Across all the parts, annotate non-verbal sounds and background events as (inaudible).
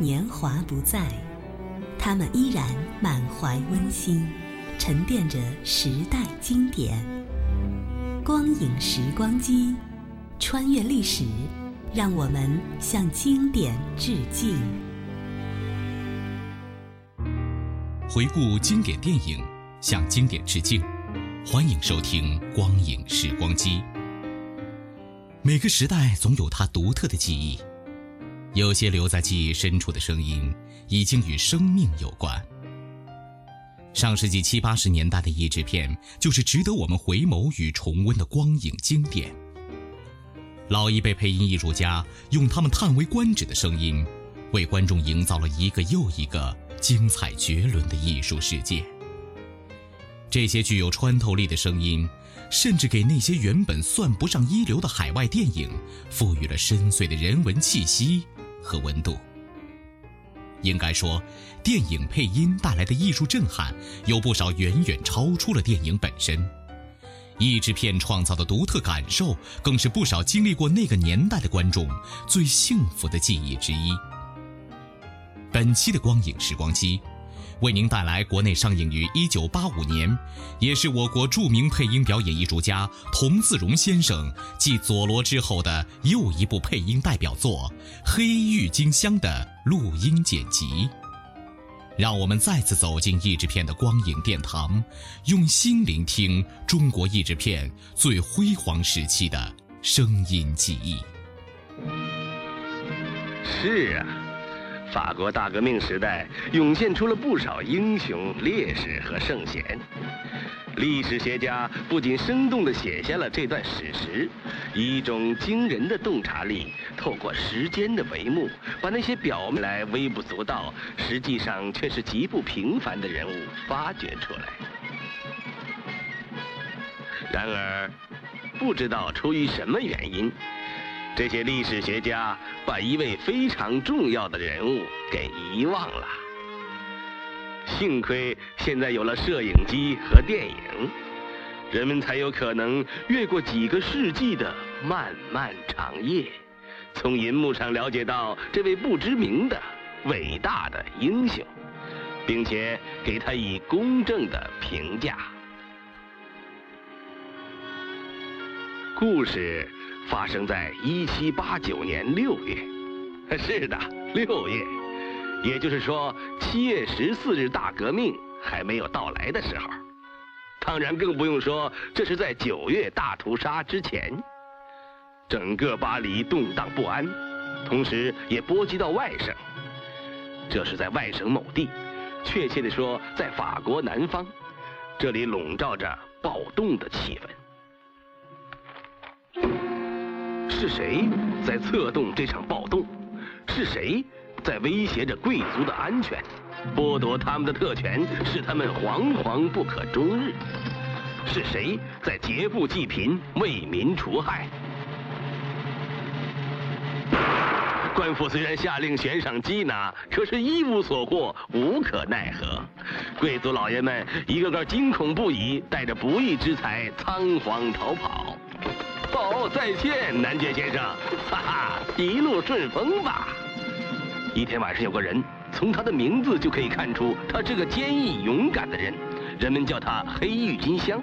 年华不再，他们依然满怀温馨，沉淀着时代经典。光影时光机，穿越历史，让我们向经典致敬。回顾经典电影，向经典致敬。欢迎收听《光影时光机》。每个时代总有它独特的记忆，有些留在记忆深处的声音，已经与生命有关。上世纪七八十年代的译制片，就是值得我们回眸与重温的光影经典。老一辈配音艺术家用他们叹为观止的声音，为观众营造了一个又一个精彩绝伦的艺术世界。这些具有穿透力的声音，甚至给那些原本算不上一流的海外电影，赋予了深邃的人文气息和温度。应该说，电影配音带来的艺术震撼，有不少远远超出了电影本身。译制片创造的独特感受，更是不少经历过那个年代的观众最幸福的记忆之一。本期的光影时光机，为您带来国内上映于1985年，也是我国著名配音表演艺术家童自荣先生继佐罗之后的又一部配音代表作《黑郁金香》的录音剪辑。让我们再次走进译制片的光影殿堂，用心聆听中国译制片最辉煌时期的声音记忆。是啊，法国大革命时代涌现出了不少英雄烈士和圣贤。历史学家不仅生动地写下了这段史实，以一种惊人的洞察力，透过时间的帷幕，把那些表面来微不足道，实际上却是极不平凡的人物发掘出来。然而，不知道出于什么原因，这些历史学家把一位非常重要的人物给遗忘了。幸亏现在有了摄影机和电影，人们才有可能越过几个世纪的漫漫长夜，从银幕上了解到这位不知名的伟大的英雄，并且给他以公正的评价。故事发生在一七八九年六月，(laughs) 是的，六月。也就是说，七月十四日大革命还没有到来的时候，当然更不用说这是在九月大屠杀之前。整个巴黎动荡不安，同时也波及到外省。这是在外省某地，确切地说，在法国南方，这里笼罩着暴动的气氛。是谁在策动这场暴动？是谁？在威胁着贵族的安全，剥夺他们的特权，使他们惶惶不可终日。是谁在劫富济贫，为民除害？官府虽然下令悬赏缉拿，可是一无所获，无可奈何。贵族老爷们一个个惊恐不已，带着不义之财仓皇逃跑。哦，再见，男爵先生，哈哈，一路顺风吧。一天晚上，有个人从他的名字就可以看出，他是个坚毅勇敢的人，人们叫他黑郁金香。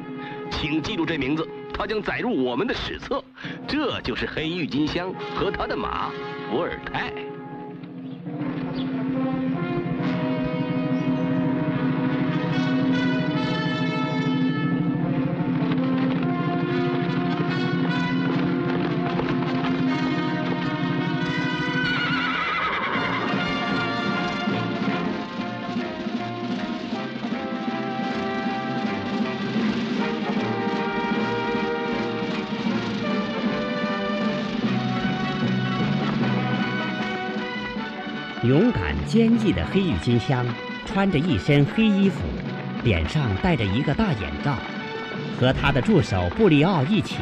请记住这名字，他将载入我们的史册。这就是黑郁金香和他的马伏尔泰。坚毅的黑郁金香，穿着一身黑衣服，脸上戴着一个大眼罩，和他的助手布利奥一起，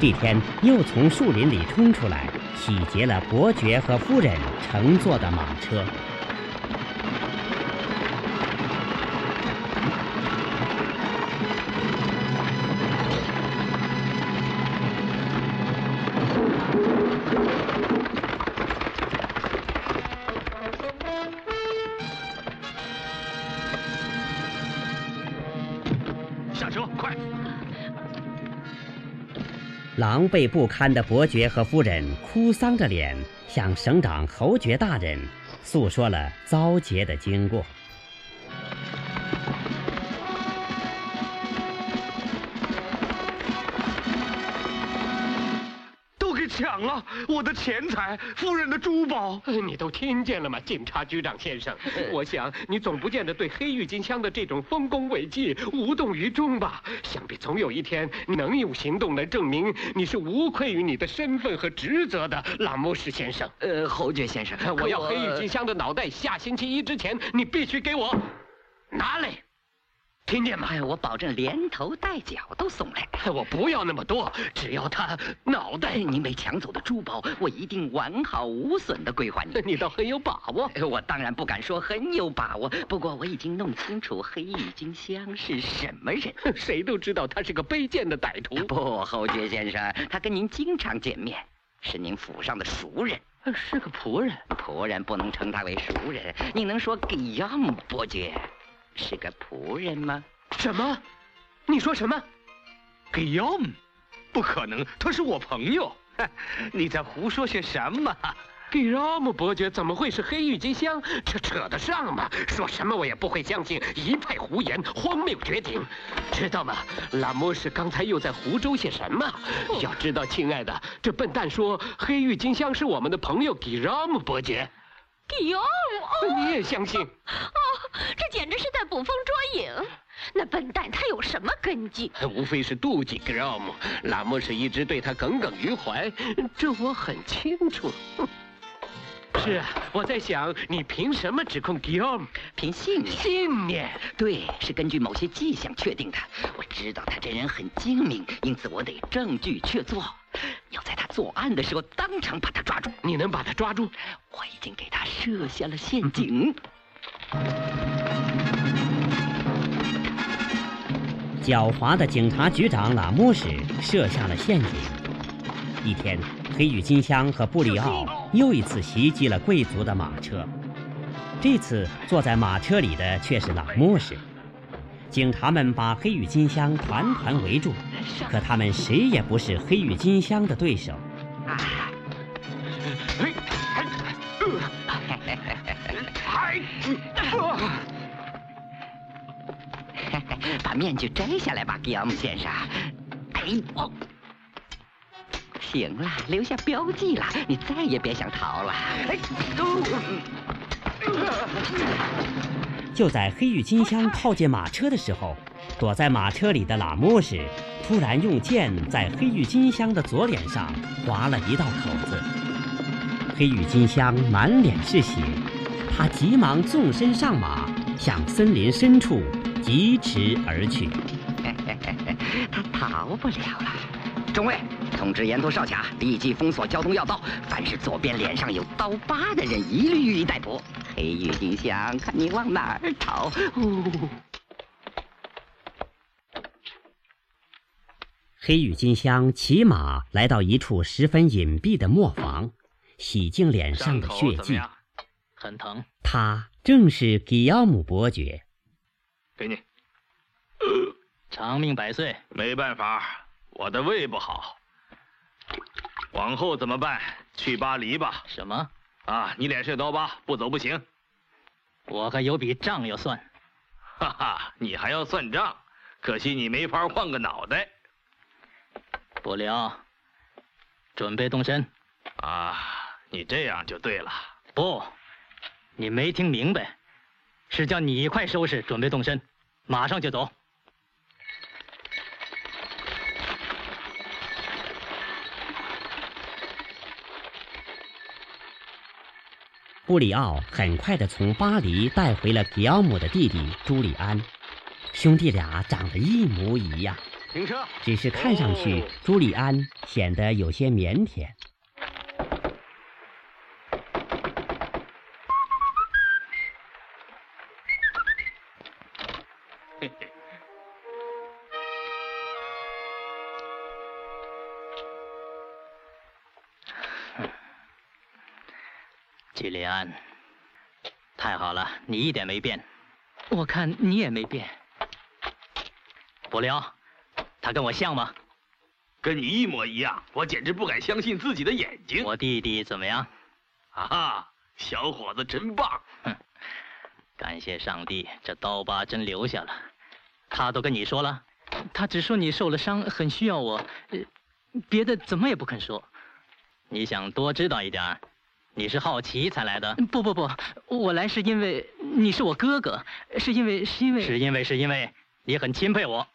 这天又从树林里冲出来，洗劫了伯爵和夫人乘坐的马车。狼狈不堪的伯爵和夫人哭丧着脸，向省长侯爵大人诉说了遭劫的经过。抢了我的钱财，夫人的珠宝，(laughs) 你都听见了吗，警察局长先生？(laughs) 我想你总不见得对黑郁金香的这种丰功伟绩无动于衷吧？想必总有一天能用行动来证明你是无愧于你的身份和职责的，朗姆什先生。呃，侯爵先生，我要黑郁金香的脑袋，下星期一之前你必须给我拿来。听见吗？我保证连头带脚都送来。我不要那么多，只要他脑袋。您被抢走的珠宝，我一定完好无损的归还你。(laughs) 你倒很有把握。我当然不敢说很有把握，不过我已经弄清楚黑郁金香是什么人。(laughs) 谁都知道他是个卑贱的歹徒。不，侯爵先生，他跟您经常见面，是您府上的熟人，是个仆人。仆人不能称他为熟人，你能说给亚姆伯爵？是个仆人吗？什么？你说什么？给要姆？不可能，他是我朋友。(laughs) 你在胡说些什么？给要姆伯爵怎么会是黑郁金香？这扯得上吗？说什么我也不会相信，一派胡言，荒谬绝顶，知道吗？拉莫什刚才又在胡诌些什么？要知道，亲爱的，这笨蛋说黑郁金香是我们的朋友给要姆伯爵。给要姆？你也相信？这简直是在捕风捉影！那笨蛋他有什么根基？无非是妒忌 Grom，拉莫是一直对他耿耿于怀，这我很清楚。是啊，我在想，你凭什么指控 Gram？凭信念。信念？对，是根据某些迹象确定的。我知道他这人很精明，因此我得证据确凿。要在他作案的时候当场把他抓住。你能把他抓住？我已经给他设下了陷阱。狡猾的警察局长拉莫什设下了陷阱。一天，黑羽金香和布里奥又一次袭击了贵族的马车。这次坐在马车里的却是拉莫什。警察们把黑羽金香团团围住，可他们谁也不是黑羽金香的对手。把面具摘下来吧，吉姆先生。哎，行了，留下标记了，你再也别想逃了。就在黑郁金香靠近马车的时候，躲在马车里的拉莫什突然用剑在黑郁金香的左脸上划了一道口子。黑郁金香满脸是血，他急忙纵身上马，向森林深处。疾驰而去，(laughs) 他逃不了了。中尉，通知沿途哨卡，立即封锁交通要道。凡是左边脸上有刀疤的人，一律予以逮捕。黑郁金香，看你往哪儿逃！黑郁金香骑马来到一处十分隐蔽的磨坊，洗净脸上的血迹。很疼。他正是吉奥姆伯爵。给你，(coughs) 长命百岁。没办法，我的胃不好。往后怎么办？去巴黎吧。什么？啊，你脸上有刀疤，不走不行。我还有笔账要算。哈哈，你还要算账？可惜你没法换个脑袋。不了，准备动身。啊，你这样就对了。不，你没听明白。是叫你快收拾，准备动身，马上就走。布里奥很快的从巴黎带回了吉奥姆的弟弟朱利安，兄弟俩长得一模一样，停车。只是看上去朱利安显得有些腼腆。季利安，太好了，你一点没变。我看你也没变。布里奥，他跟我像吗？跟你一模一样，我简直不敢相信自己的眼睛。我弟弟怎么样？啊哈，小伙子真棒！哼，感谢上帝，这刀疤真留下了。他都跟你说了？他只说你受了伤，很需要我，别的怎么也不肯说。你想多知道一点？你是好奇才来的？不不不，我来是因为你是我哥哥，是因为是因为是因为是因为你很钦佩我。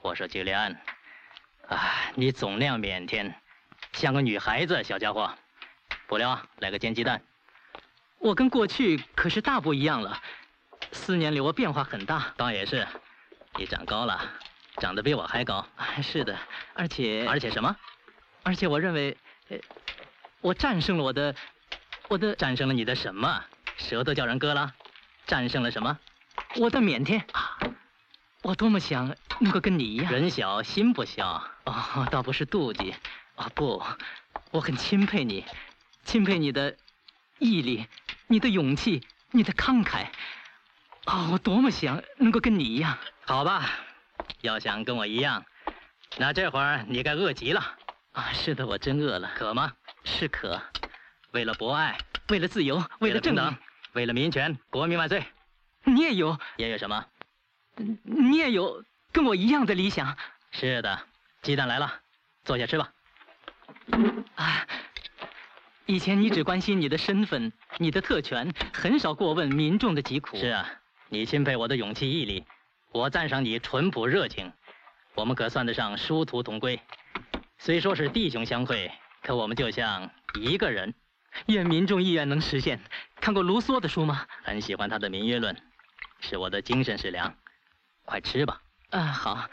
我说吉利安，啊，你总那样腼腆，像个女孩子，小家伙。不料来个煎鸡蛋。我跟过去可是大不一样了，四年里我变化很大。倒也是，你长高了，长得比我还高。是的，而且而且什么？而且我认为，我战胜了我的。我的战胜了你的什么？舌头叫人割了？战胜了什么？我的腼腆啊！我多么想能够跟你一样。人小心不小哦，倒不是妒忌啊，不，我很钦佩你，钦佩你的毅力、你的勇气、你的慷慨。啊，我多么想能够跟你一样。好吧，要想跟我一样，那这会儿你该饿极了。啊，是的，我真饿了。渴吗？是渴。为了博爱，为了自由，为了正等，为了民权，国民万岁！你也有，也有什么？你也有跟我一样的理想。是的，鸡蛋来了，坐下吃吧。啊，以前你只关心你的身份、你的特权，很少过问民众的疾苦。是啊，你钦佩我的勇气毅力，我赞赏你淳朴热情，我们可算得上殊途同归。虽说是弟兄相会，可我们就像一个人。愿民众意愿能实现。看过卢梭的书吗？很喜欢他的《民约论》，是我的精神食粮。快吃吧。啊，好。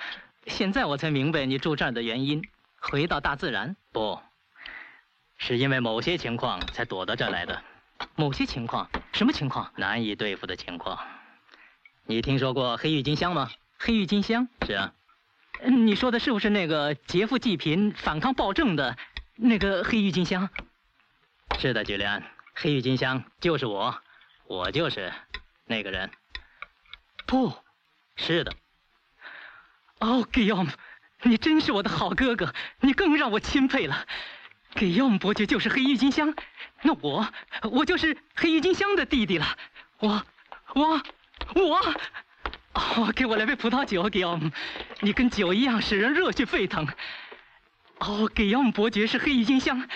现在我才明白你住这儿的原因。回到大自然？不，是因为某些情况才躲到这儿来的。某些情况？什么情况？难以对付的情况。你听说过黑郁金香吗？黑郁金香？是啊。你说的是不是那个劫富济贫、反抗暴政的那个黑郁金香？是的，菊莲，黑郁金香就是我，我就是那个人。不，是的。哦，Guillaume，你真是我的好哥哥，你更让我钦佩了。g u i l l a m 伯爵就是黑郁金香，那我，我就是黑郁金香的弟弟了。我，我，我，哦，给我来杯葡萄酒 g u i l l a m 你跟酒一样使人热血沸腾。哦 g u i l l a m 伯爵是黑郁金香。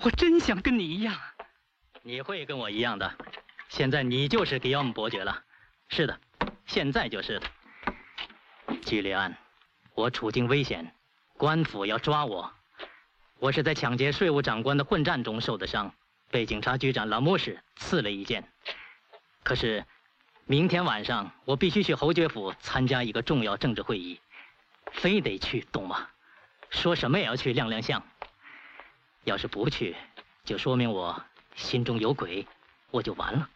我真想跟你一样，你会跟我一样的。现在你就是吉奥姆伯爵了，是的，现在就是的。居里安，我处境危险，官府要抓我。我是在抢劫税务长官的混战中受的伤，被警察局长拉莫什刺了一剑。可是，明天晚上我必须去侯爵府参加一个重要政治会议，非得去，懂吗？说什么也要去亮亮相。要是不去，就说明我心中有鬼，我就完了。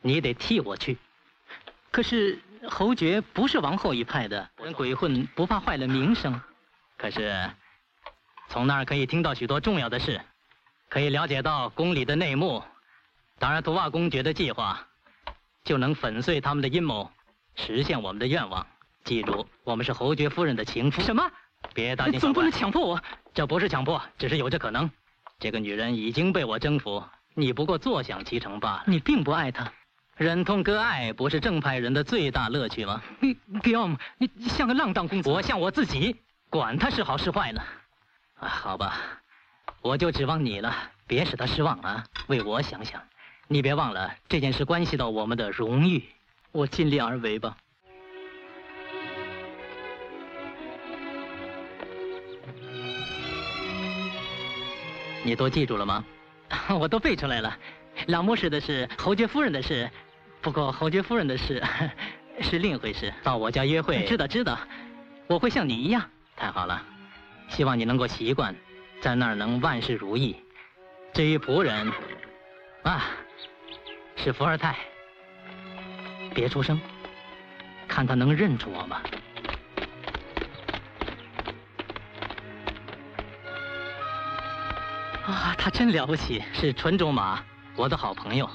你得替我去。可是侯爵不是王后一派的，跟鬼混不怕坏了名声。可是从那儿可以听到许多重要的事，可以了解到宫里的内幕。当然，图瓦公爵的计划就能粉碎他们的阴谋，实现我们的愿望。记住，我们是侯爵夫人的情夫。什么？别大惊小怪！总不能强迫我。这不是强迫，只是有这可能。这个女人已经被我征服，你不过坐享其成罢了。你并不爱她，忍痛割爱不是正派人的最大乐趣吗？你 Guillaume，你像个浪荡公子。我像我自己，管他是好是坏呢。啊，好吧，我就指望你了，别使他失望啊！为我想想，你别忘了这件事关系到我们的荣誉。我尽力而为吧。你都记住了吗？(laughs) 我都背出来了。老牧师的是，侯爵夫人的事，不过侯爵夫人的事 (laughs) 是另一回事。到我家约会，(laughs) 知道知道，我会像你一样。太好了，希望你能够习惯，在那儿能万事如意。至于仆人，啊，是伏尔泰。别出声，看他能认出我吗？啊，他真了不起，是纯种马，我的好朋友。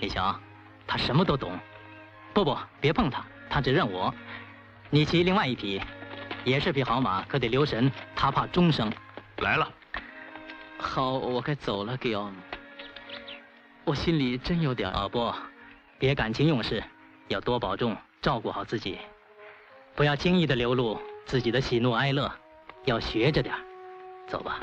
你瞧，他什么都懂。不不，别碰他，他只认我。你骑另外一匹，也是匹好马，可得留神，他怕终生。来了。好，我该走了，Gill。我心里真有点……啊不，别感情用事，要多保重，照顾好自己，不要轻易的流露自己的喜怒哀乐，要学着点走吧。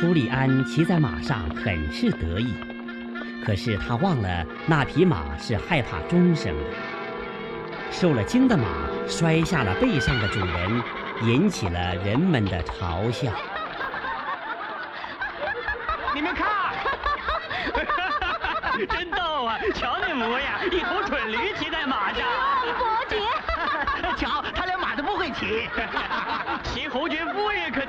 朱利安骑在马上，很是得意。可是他忘了，那匹马是害怕钟声的。受了惊的马摔下了背上的主人，引起了人们的嘲笑。(laughs) 你们看，(laughs) 真逗啊！瞧那模样，一头蠢驴骑在马上。伯爵，(laughs) 瞧他连马都不会骑。骑侯爵夫人可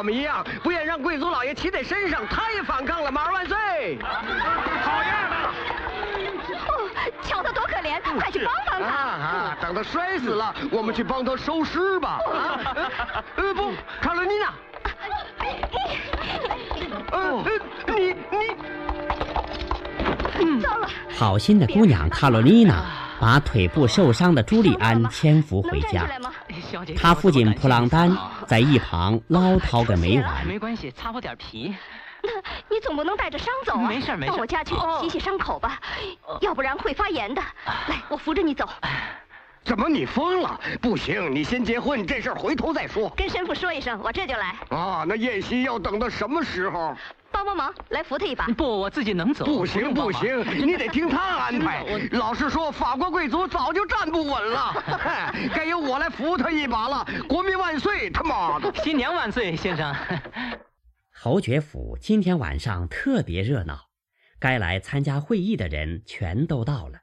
我们一样，不愿让贵族老爷骑在身上。他也反抗了，马儿万岁！好样的！哦，瞧他多可怜，快去帮帮他！啊，等他摔死了，我们去帮他收尸吧。啊，(laughs) 呃不，卡罗妮娜。呃，你你。糟了！好心的姑娘卡罗妮娜把腿部受伤的朱利安牵扶回家。他父亲普朗丹在一旁 (laughs) 唠叨个没完。没关系，擦破点皮。那 (laughs) 你总不能带着伤走啊？没事没事。到我家去洗洗伤口吧，要不然会发炎的。来，我扶着你走。怎么你疯了？不行，你先结婚，这事儿回头再说。跟神父说一声，我这就来。啊，那宴席要等到什么时候？帮帮忙，来扶他一把。不，我自己能走。不行不行，你得听他安排。老实说，法国贵族早就站不稳了，(laughs) 该由我来扶他一把了。国民万岁！他妈的，新娘万岁，先生。侯爵府今天晚上特别热闹，该来参加会议的人全都到了。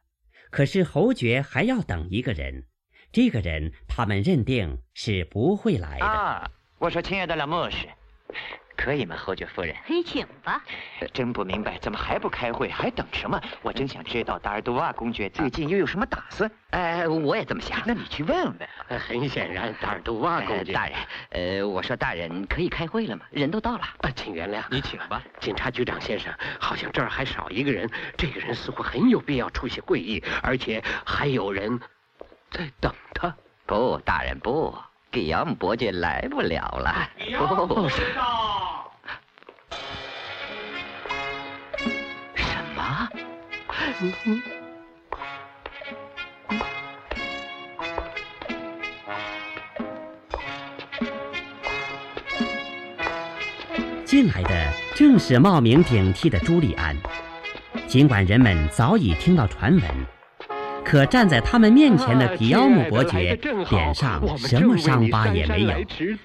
可是侯爵还要等一个人，这个人他们认定是不会来的。啊，我说，亲爱的老牧师。可以吗，侯爵夫人？你，请吧。真不明白，怎么还不开会？还等什么？我真想知道达尔多瓦公爵最近又有什么打算。哎，我也这么想。那你去问问。很显然，达尔多瓦公爵大人，呃，我说大人可以开会了吗？人都到了。啊，请原谅，你请吧。警察局长先生，好像这儿还少一个人。这个人似乎很有必要出席会议，而且还有人在等他。不，大人不，给亚姆伯爵来不了了。不是。进来的正是冒名顶替的朱利安。尽管人们早已听到传闻，可站在他们面前的迪奥姆伯爵脸上什么伤疤也没有，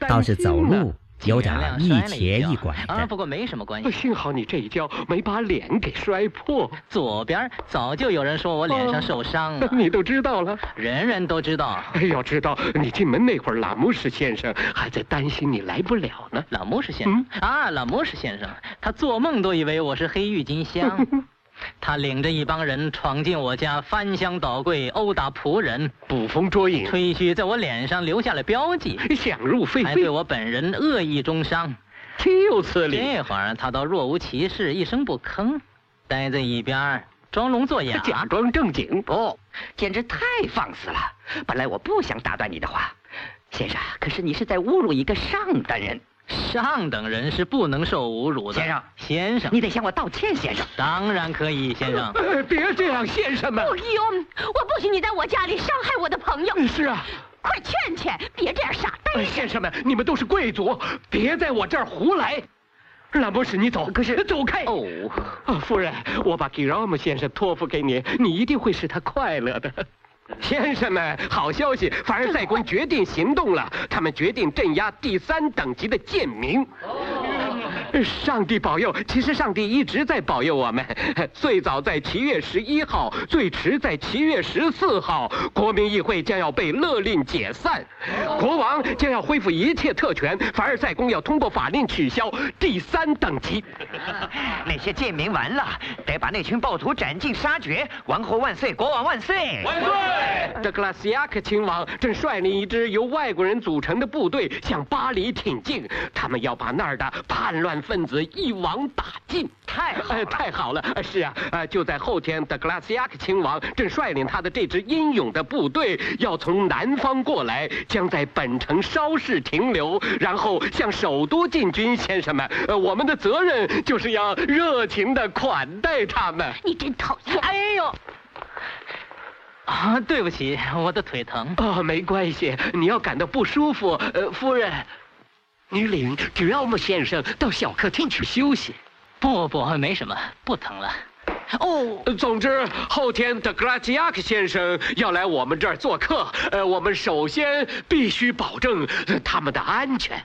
倒是走路。有点一瘸一拐啊，不过没什么关系。幸好你这一跤没把脸给摔破。左边早就有人说我脸上受伤了，你都知道了，人人都知道。要知道，你进门那会儿，拉姆什先生还在担心你来不了呢。拉姆什先生啊，拉姆什先生，他做梦都以为我是黑郁金香。(laughs) 他领着一帮人闯进我家，翻箱倒柜，殴打仆人，捕风捉影，吹嘘在我脸上留下了标记，想入非非，还对我本人恶意中伤，岂有此理！这会儿他倒若无其事，一声不吭，待在一边装聋作哑，假装正经。不，简直太放肆了！本来我不想打断你的话，先生，可是你是在侮辱一个上等人。上等人是不能受侮辱的，先生，先生，你得向我道歉，先生。当然可以，先生。别这样，先生们。不用，我不许你在我家里伤害我的朋友。是啊，快劝劝，别这样傻呆。先生们，你们都是贵族，别在我这儿胡来。兰博士，你走，可是走开。哦，夫人，我把吉拉姆先生托付给你，你一定会使他快乐的。先生们，好消息！凡尔赛宫决定行动了，他们决定镇压第三等级的贱民。上帝保佑！其实上帝一直在保佑我们。最早在七月十一号，最迟在七月十四号，国民议会将要被勒令解散，国王将要恢复一切特权，凡尔赛宫要通过法令取消第三等级。(laughs) 那些贱民完了，得把那群暴徒斩尽杀绝！王后万岁，国王万岁！万岁！德格拉斯亚克亲王正率领一支由外国人组成的部队向巴黎挺进，他们要把那儿的叛乱分子一网打尽。太好了，太好了！是啊，呃，就在后天，德格拉斯亚克亲王正率领他的这支英勇的部队要从南方过来，将在本城稍事停留，然后向首都进军。先生们，呃，我们的责任就是要热情的款待他们。你真讨厌！哎呦！啊，对不起，我的腿疼。哦，没关系，你要感到不舒服，呃，夫人，你领吉奥姆先生到小客厅去休息。不不，没什么，不疼了。哦，总之后天德格拉吉亚克先生要来我们这儿做客，呃，我们首先必须保证他们的安全。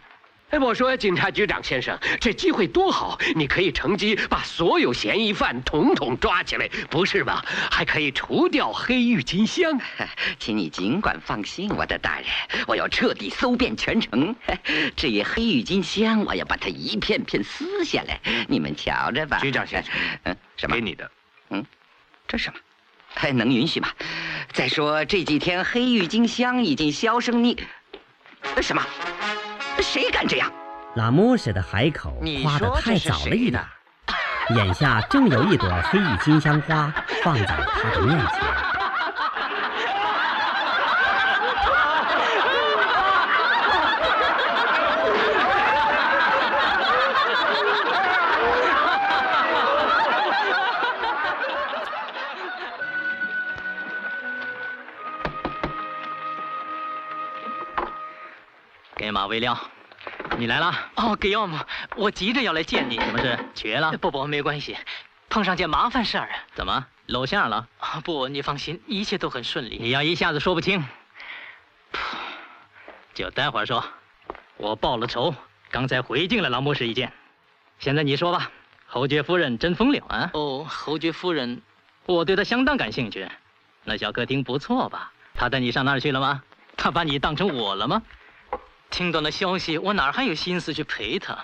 哎，我说警察局长先生，这机会多好，你可以乘机把所有嫌疑犯统统抓起来，不是吧？还可以除掉黑郁金香。(laughs) 请你尽管放心，我的大人，我要彻底搜遍全城。(laughs) 至于黑郁金香，我要把它一片片撕下来，你们瞧着吧。局长先生，嗯，(laughs) 什么？给你的。嗯，这什么？还能允许吗？再说这几天黑郁金香已经销声匿，什么？谁敢这样？拉莫斯的海口夸得太早了一点，眼下正有一朵黑郁金香花放在他的面前。未亮，你来了。哦，给要么，我急着要来见你。什么事？瘸了？不不，没关系，碰上件麻烦事儿啊。怎么露馅了？啊，不，你放心，一切都很顺利。你要一下子说不清，就待会儿说。我报了仇，刚才回敬了郎博士一件。现在你说吧，侯爵夫人真风流啊？哦，侯爵夫人，我对她相当感兴趣。那小客厅不错吧？她带你上那儿去了吗？她把你当成我了吗？听到那消息，我哪还有心思去陪他？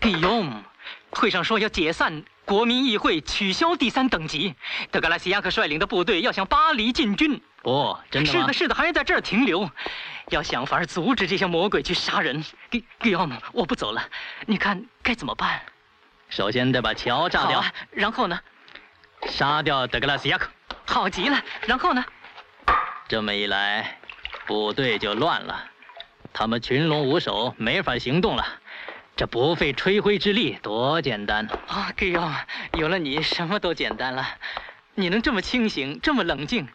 给用，会上说要解散国民议会，取消第三等级。德格拉西亚克率领的部队要向巴黎进军。哦，真的吗？是的，是的，还要在这儿停留，要想法阻止这些魔鬼去杀人。给给要么，我不走了，你看该怎么办？首先得把桥炸掉，啊、然后呢？杀掉德格拉西亚克。好极了，然后呢？这么一来，部队就乱了。他们群龙无首，没法行动了。这不费吹灰之力，多简单啊！给要有了你，什么都简单了。你能这么清醒，这么冷静，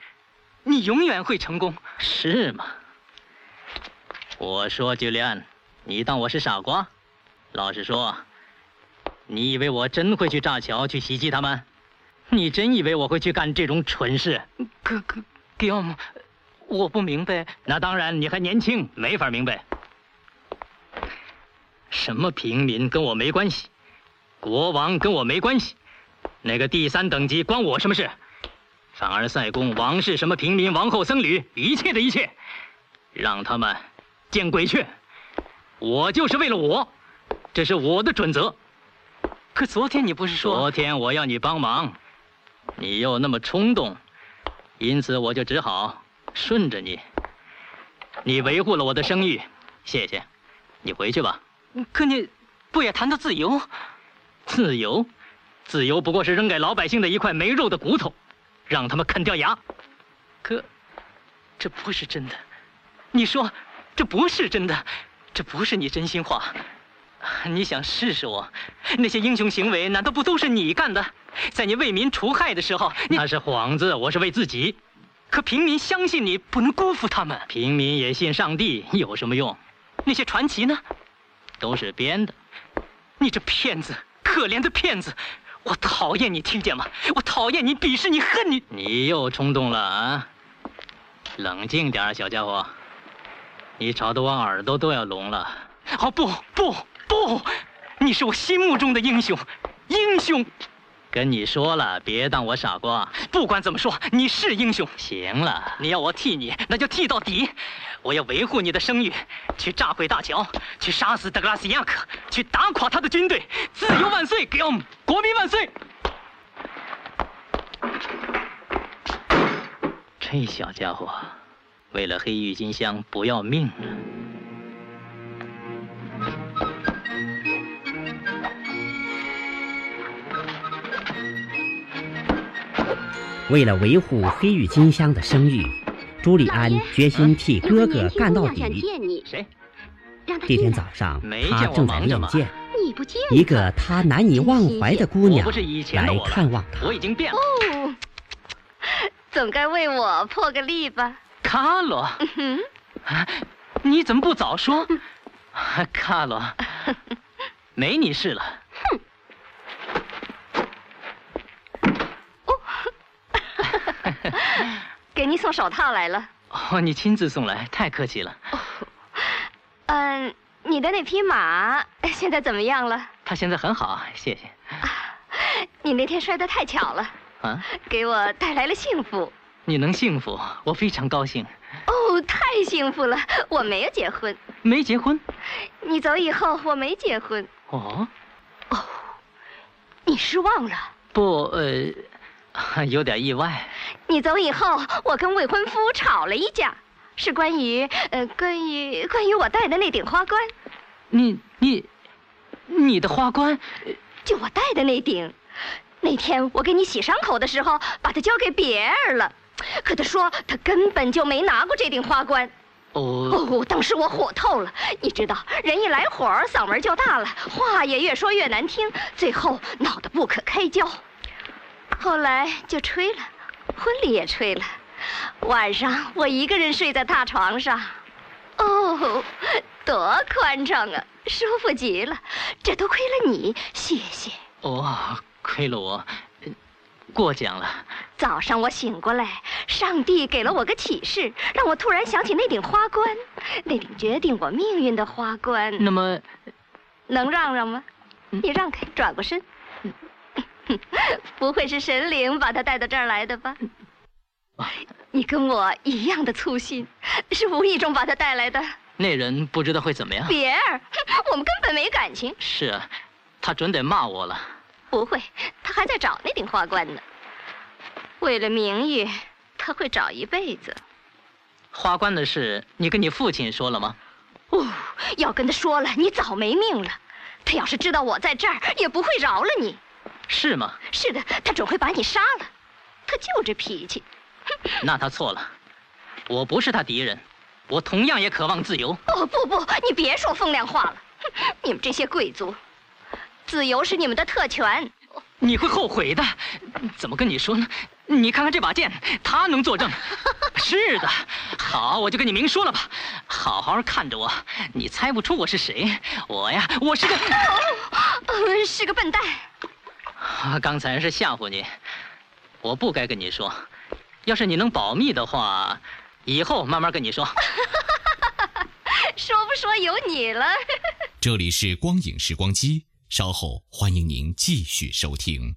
你永远会成功，是吗？我说，居里安，你当我是傻瓜？老实说，你以为我真会去炸桥，去袭击他们？你真以为我会去干这种蠢事？哥哥，给要么。我不明白，那当然，你还年轻，没法明白。什么平民跟我没关系，国王跟我没关系，那个第三等级关我什么事？凡尔赛宫王室什么平民、王后、僧侣，一切的一切，让他们见鬼去！我就是为了我，这是我的准则。可昨天你不是说？昨天我要你帮忙，你又那么冲动，因此我就只好。顺着你，你维护了我的声誉，谢谢。你回去吧。可你不也谈到自由？自由，自由不过是扔给老百姓的一块没肉的骨头，让他们啃掉牙。可这不是真的。你说这不是真的，这不是你真心话。你想试试我？那些英雄行为难道不都是你干的？在你为民除害的时候，那是幌子，我是为自己。可平民相信你，不能辜负他们。平民也信上帝，有什么用？那些传奇呢？都是编的。你这骗子，可怜的骗子！我讨厌你，听见吗？我讨厌你，鄙视你，恨你！你又冲动了啊！冷静点，小家伙，你吵得我耳朵都要聋了。哦不不不，你是我心目中的英雄，英雄！跟你说了，别当我傻瓜。不管怎么说，你是英雄。行了，你要我替你，那就替到底。我要维护你的声誉，去炸毁大桥，去杀死德格拉斯亚克，去打垮他的军队。自由万岁，给我们国民万岁！这小家伙，为了黑郁金香不要命了。为了维护黑郁金香的声誉，朱利安决心替哥哥干到底。谁？这天早上，他正在练剑，你不见一个他难以忘怀的姑娘来看望他。我已经变了。哦，总该为我破个例吧？卡罗，嗯你怎么不早说？卡罗，(laughs) 没你事了。(laughs) 给您送手套来了。哦，你亲自送来，太客气了。嗯，你的那匹马 (laughs) 现在怎么样了？它现在很好，谢谢。你那天摔得太巧了，啊，给我带来了幸福。你能幸福，我非常高兴。哦，太幸福了！我没有结婚，没结婚。你走以后，我没结婚。哦，哦，你失望了？不，呃。(laughs) 有点意外。你走以后，我跟未婚夫吵了一架，是关于呃，关于关于我戴的那顶花冠。你你，你的花冠？就我戴的那顶。那天我给你洗伤口的时候，把它交给别人了，可他说他根本就没拿过这顶花冠。哦哦，当时我火透了。你知道，人一来火，嗓门就大了，话也越说越难听，最后闹得不可开交。后来就吹了，婚礼也吹了。晚上我一个人睡在大床上，哦，多宽敞啊，舒服极了。这都亏了你，谢谢。哦，亏了我，过奖了。早上我醒过来，上帝给了我个启示，让我突然想起那顶花冠，那顶决定我命运的花冠。那么，能让让吗？你让开，转过身。(laughs) 不会是神灵把他带到这儿来的吧？你跟我一样的粗心，是无意中把他带来的。那人不知道会怎么样。别儿，(laughs) 我们根本没感情。是啊，他准得骂我了。不会，他还在找那顶花冠呢。为了名誉，他会找一辈子。花冠的事，你跟你父亲说了吗？哦，要跟他说了，你早没命了。他要是知道我在这儿，也不会饶了你。是吗？是的，他准会把你杀了。他就这脾气。(laughs) 那他错了。我不是他敌人，我同样也渴望自由。哦不不，你别说风凉话了。(laughs) 你们这些贵族，自由是你们的特权。你会后悔的。怎么跟你说呢？你看看这把剑，他能作证。(laughs) 是的。好，我就跟你明说了吧。好好看着我，你猜不出我是谁。我呀，我是个……哦，是个笨蛋。(laughs) 刚才是吓唬你，我不该跟你说。要是你能保密的话，以后慢慢跟你说。(laughs) 说不说由你了。这里是光影时光机，稍后欢迎您继续收听。